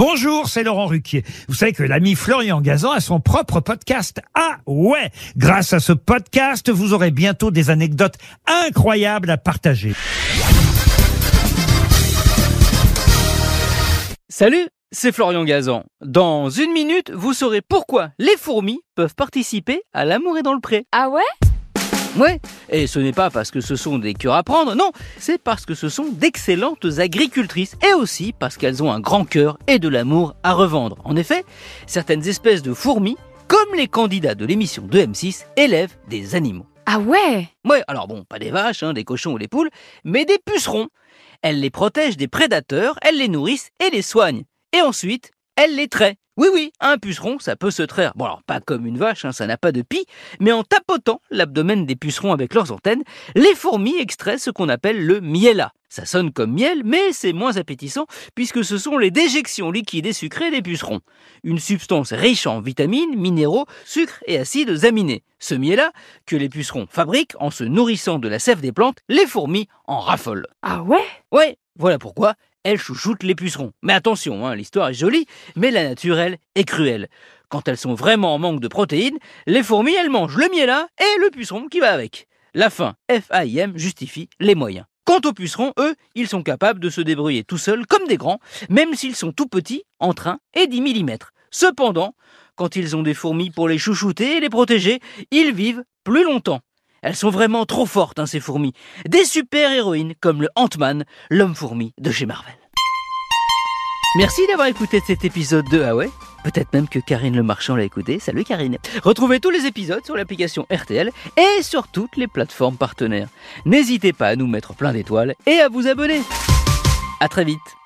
Bonjour, c'est Laurent Ruquier. Vous savez que l'ami Florian Gazan a son propre podcast. Ah ouais Grâce à ce podcast, vous aurez bientôt des anecdotes incroyables à partager. Salut, c'est Florian Gazan. Dans une minute, vous saurez pourquoi les fourmis peuvent participer à l'amour et dans le pré. Ah ouais? Ouais, et ce n'est pas parce que ce sont des cœurs à prendre, non, c'est parce que ce sont d'excellentes agricultrices et aussi parce qu'elles ont un grand cœur et de l'amour à revendre. En effet, certaines espèces de fourmis, comme les candidats de l'émission de M6, élèvent des animaux. Ah ouais? Ouais, alors bon, pas des vaches, hein, des cochons ou des poules, mais des pucerons. Elles les protègent des prédateurs, elles les nourrissent et les soignent. Et ensuite, elles les traient. Oui, oui, un puceron, ça peut se traire. Bon, alors pas comme une vache, hein, ça n'a pas de pie, mais en tapotant l'abdomen des pucerons avec leurs antennes, les fourmis extraient ce qu'on appelle le miella. Ça sonne comme miel, mais c'est moins appétissant puisque ce sont les déjections liquides et sucrées des pucerons. Une substance riche en vitamines, minéraux, sucres et acides aminés. Ce miel-là, que les pucerons fabriquent en se nourrissant de la sève des plantes, les fourmis en raffolent. Ah ouais? Ouais, voilà pourquoi elles chouchoutent les pucerons. Mais attention, hein, l'histoire est jolie, mais la nature, elle, est cruelle. Quand elles sont vraiment en manque de protéines, les fourmis, elles mangent le miel-là et le puceron qui va avec. La fin FAIM justifie les moyens. Quant aux pucerons, eux, ils sont capables de se débrouiller tout seuls comme des grands, même s'ils sont tout petits, entre 1 et 10 mm. Cependant, quand ils ont des fourmis pour les chouchouter et les protéger, ils vivent plus longtemps. Elles sont vraiment trop fortes, hein, ces fourmis. Des super-héroïnes comme le Ant-Man, l'homme-fourmi de chez Marvel. Merci d'avoir écouté cet épisode de Ah ouais Peut-être même que Karine Le Marchand l'a écouté. Salut Karine. Retrouvez tous les épisodes sur l'application RTL et sur toutes les plateformes partenaires. N'hésitez pas à nous mettre plein d'étoiles et à vous abonner. À très vite.